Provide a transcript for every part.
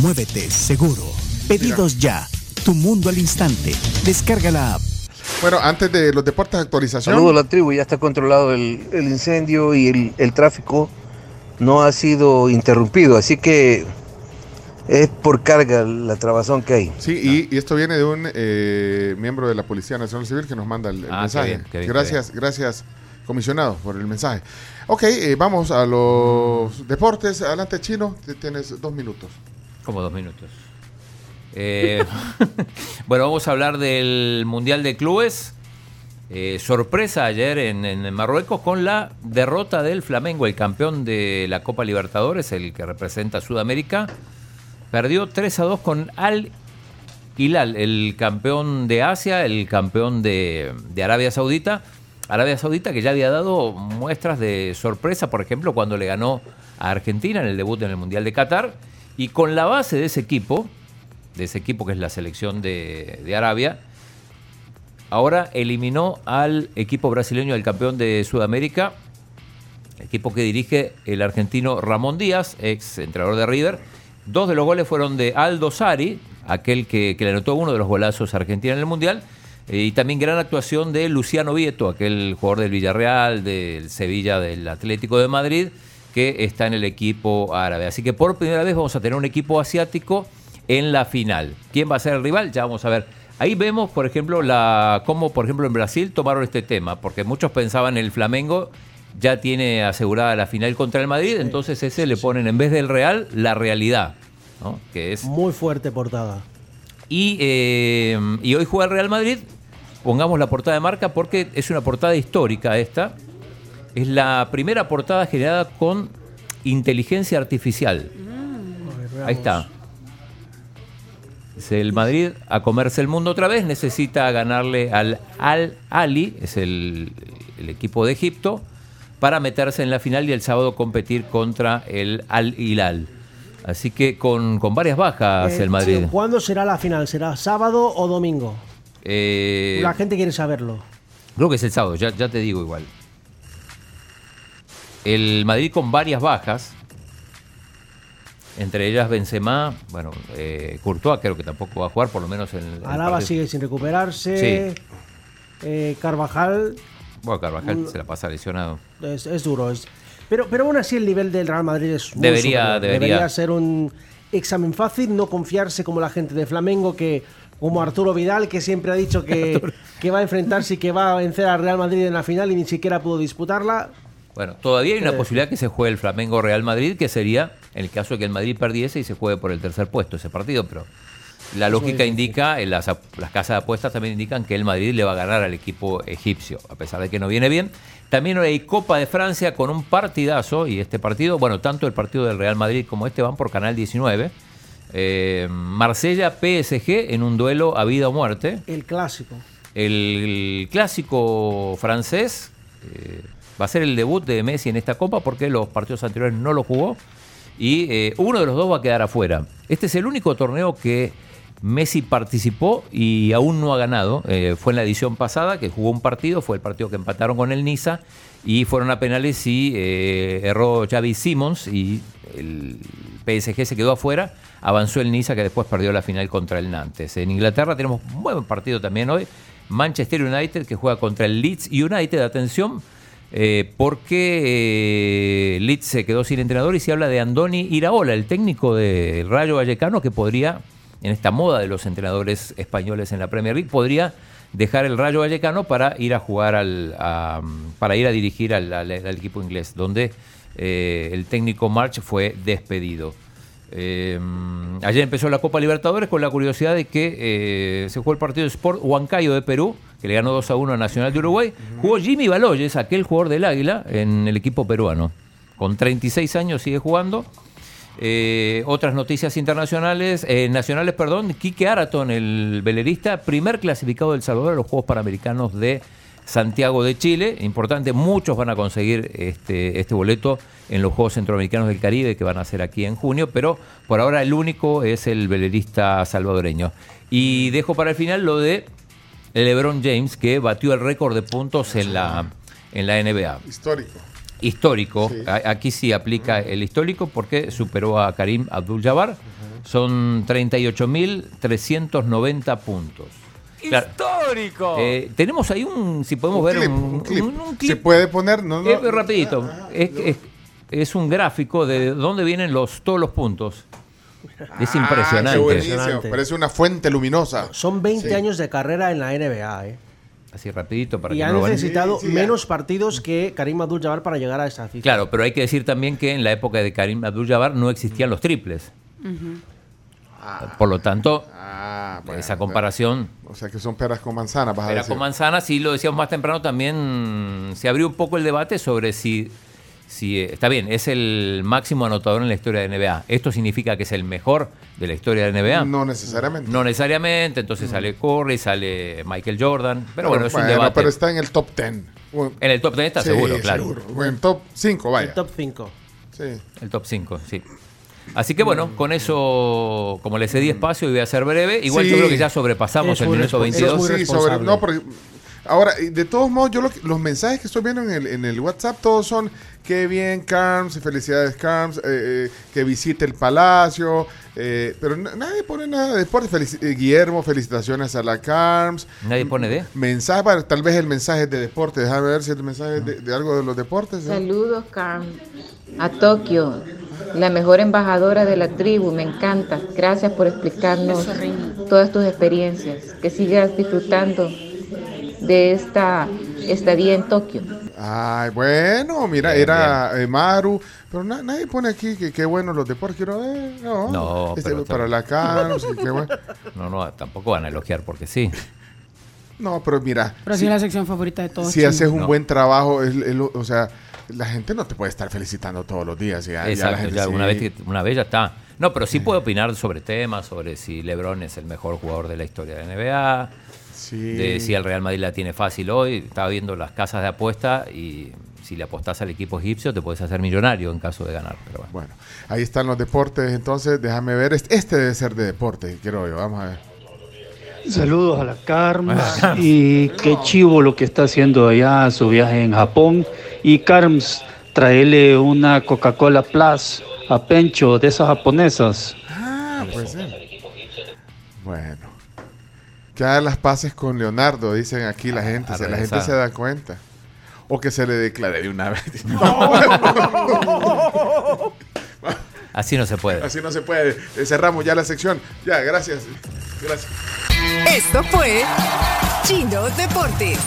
Muévete Seguro, Pedidos Ya, Tu Mundo al Instante, descarga la app. Bueno, antes de los deportes, actualización. Saludos a la tribu, ya está controlado el, el incendio y el, el tráfico no ha sido interrumpido, así que es por carga la trabazón que hay. Sí, y, y esto viene de un eh, miembro de la Policía Nacional Civil que nos manda el, el Ah, qué mensaje. bien, qué bien, qué gracias, gracias, comisionado, por el mensaje. Ok, eh, vamos a los deportes. Adelante, Chino, tienes dos minutos. Como dos minutos. Eh, bueno, vamos a hablar del Mundial de Clubes. Eh, sorpresa ayer en, en Marruecos con la derrota del Flamengo, el campeón de la Copa Libertadores, el que representa Sudamérica. Perdió 3 a 2 con Al Hilal, el campeón de Asia, el campeón de, de Arabia Saudita. Arabia Saudita que ya había dado muestras de sorpresa, por ejemplo, cuando le ganó a Argentina en el debut en el Mundial de Qatar. Y con la base de ese equipo, de ese equipo que es la selección de, Arabia, ahora eliminó al equipo brasileño, el campeón de Sudamérica, equipo que dirige el argentino Ramón Díaz, ex entrenador de River. Dos de los goles fueron de Aldo Sari, aquel que, que le anotó uno de los golazos a Argentina en el Mundial. eh, y también gran actuación de Luciano Vieto, aquel jugador del Villarreal, del Sevilla, del Atlético de Madrid, que está en el equipo árabe. Así que por primera vez vamos a tener un equipo asiático en la final. ¿Quién va a ser el rival? Ya vamos a ver. Ahí vemos, por ejemplo, la cómo, por ejemplo, en Brasil tomaron este tema, porque muchos pensaban el Flamengo ya tiene asegurada la final contra el Madrid, entonces ese le ponen en vez del Real la realidad, ¿no? que es Muy fuerte portada. y, eh, y hoy juega el Real Madrid. Pongamos la portada de marca porque es una portada histórica esta. Es la primera portada generada con inteligencia artificial. Ahí está. Es el Madrid a comerse el mundo otra vez. Necesita ganarle al Al Ali, es el, el equipo de Egipto, para meterse en la final y el sábado competir contra el Al Hilal. Así que con, con varias bajas Eh, el Madrid. sí, ¿Cuándo será la final? ¿Será sábado o domingo? Eh, La gente quiere saberlo. Creo que es el sábado, ya, ya te digo igual. El Madrid con varias bajas, entre ellas Benzema, bueno, eh, Courtois creo que tampoco va a jugar, por lo menos en el Alaba sigue sin recuperarse. Eh, Carvajal Bueno, Carvajal Mm. se la pasa lesionado. es, es duro. es- pero, pero aún así el nivel del Real Madrid es muy Debería- debería. ser un examen fácil, no confiarse como la gente de Flamengo que como Arturo Vidal que siempre ha dicho que, que va a enfrentarse y que va a vencer al Real Madrid en la final y ni siquiera pudo disputarla. Bueno, todavía hay una posibilidad que se juegue el Flamengo Real Madrid, que sería en el caso de que el Madrid perdiese y se juegue por el tercer puesto ese partido, pero la lógica indica, eh, las, casas de apuestas también indican que el Madrid le va a ganar al equipo egipcio, a pesar de que no viene bien. También hay Copa de Francia con un partidazo, y este partido, bueno, tanto el partido del Real Madrid como este van por Canal 19. Eh, Marsella-PSG en un duelo a vida o muerte. El clásico. El clásico francés eh, va a ser el debut de Messi en esta copa porque los partidos anteriores no lo jugó y eh, uno de los dos va a quedar afuera. Este es el único torneo que Messi participó y aún no ha ganado. Eh, fue en la edición pasada que jugó un partido, fue el partido que empataron con el Niza y fueron a penales y eh, erró Xavi Simons y el PSG se quedó afuera. Avanzó el Niza que después perdió la final contra el Nantes. En Inglaterra tenemos un buen partido también hoy. Manchester United que juega contra el Leeds United, atención, eh, porque eh, Leeds se quedó sin entrenador y se habla de Andoni Iraola, el técnico del Rayo Vallecano, que podría, en esta moda de los entrenadores españoles en la Premier League, podría dejar el Rayo Vallecano para ir a jugar al, para ir a dirigir al equipo inglés, donde eh, el técnico March fue despedido. Eh, ayer empezó la Copa Libertadores con la curiosidad de que eh, se jugó el partido de Sport Huancayo de Perú, que le ganó 2 a 1 a Nacional de Uruguay. Jugó Jimmy Baloyes, aquel jugador del Águila, en el equipo peruano. Con 36 años sigue jugando. Eh, otras noticias internacionales, eh, nacionales, perdón, Quique Araton, el velerista, primer clasificado del Salvador a los Juegos Panamericanos de Santiago de Chile. Importante, muchos van a conseguir este, este boleto en los Juegos Centroamericanos del Caribe que van a ser aquí en junio, pero por ahora el único es el velerista salvadoreño. Y dejo para el final lo de LeBron James, que batió el récord de puntos en la, en la NBA Histórico. histórico. Sí. Aquí sí aplica el histórico porque superó a Karim Abdul-Jabbar. Son 38.390 puntos. Claro, ¡Histórico! eh, tenemos ahí un, si podemos Un ver clip, un, un clip. un- un Se puede poner, no, no. Eh, rapidito. Es, es- es un gráfico de dónde vienen los, todos los puntos. Es Ah, impresionante. Parece una fuente luminosa. Son 20 Sí. años de carrera en la NBA, ¿eh? Así rapidito para Y que ha no necesitado Sí, sí, menos partidos que Karim Abdul-Jabbar para llegar a esa cifra. Claro, pero hay que decir también que en la época de Karim Abdul-Jabbar no existían los triples. Por lo tanto, Ah, bueno, esa comparación O sea que son peras con manzanas, vas a Era decir. con manzana, sí lo decíamos más temprano, también se abrió un poco el debate sobre si, si eh, está bien, es el máximo anotador en la historia de NBA. ¿Esto significa que es el mejor de la historia de NBA? No necesariamente. No necesariamente, entonces sale Curry, sale Michael Jordan, pero bueno, es un Bueno, debate. pero está en el top 10. Bueno, En el top 10 está sí, seguro, claro. seguro. En top 5, vaya. El top 5. Sí. El top 5, sí. Así que bueno, con eso, como le cedí espacio y voy a ser breve, igual Sí. yo creo que ya sobrepasamos Es el minuto responsable. Eso 22. muy sí, sobre, no, porque ahora, de todos modos, yo lo que- los mensajes que estoy viendo en el, en el WhatsApp, todos son qué bien, Carms, felicidades, Carms, eh, eh, que visite el palacio, eh, pero na- nadie pone nada de deporte. Felici- eh, Guillermo, felicitaciones a la Carms. Nadie pone de. Mensaje, bueno, tal vez el mensaje es de deporte, déjame ver si el mensaje es de, de algo de los deportes. ¿eh? Saludos, Carm. A Tokio, la mejor embajadora de la tribu, me encanta. Gracias por explicarnos todas tus experiencias. Que sigas disfrutando de esta estadía en Tokio. Ay, bueno, mira, Bien, era eh, Maru, pero na- nadie pone aquí que qué bueno los deportes. Quiero ver, no, No, este, pero- para la qué bueno. No, no, tampoco van a elogiar porque sí. No, pero mira, Pero sí es la sección favorita de todos. si haces un No. buen trabajo, es- o sea, la gente no te puede estar felicitando todos los días. Ya, ya la Exacto, gente ya sí. una, vez que- una vez ya está. No, pero sí puedo opinar sobre temas, sobre si LeBron es el mejor jugador de la historia de NBA, Sí. de si el Real Madrid la tiene fácil hoy. Estaba viendo las casas de apuesta y si le apostás al equipo egipcio te puedes hacer millonario en caso de ganar. Pero bueno. Bueno, ahí están los deportes, entonces déjame ver. Este, este debe ser de deporte, quiero yo. Vamos a ver. Saludos a la Carms y qué chivo lo que está haciendo allá su viaje en Japón. Y Carms, traele una Coca-Cola Plus a Pencho de esas japonesas. Ah, puede ser. Bueno. Que haga las paces con Leonardo, dicen aquí la gente. a si la gente se da cuenta. O que se le declare de una vez. Así no se puede. Así no se puede. Eh, Cerramos ya la sección. Ya, gracias. Gracias. Esto fue Chino Deportes.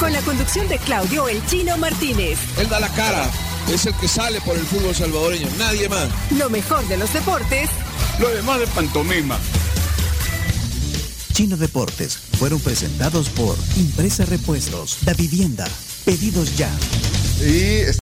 Con la conducción de Claudio El Chino Martínez. Él da la cara, es el que sale por el fútbol salvadoreño, nadie más. Lo mejor de los deportes Lo demás de pantomima. Chino Deportes fueron presentados por Impresa Repuestos, Da Vivienda, Pedidos Ya. Y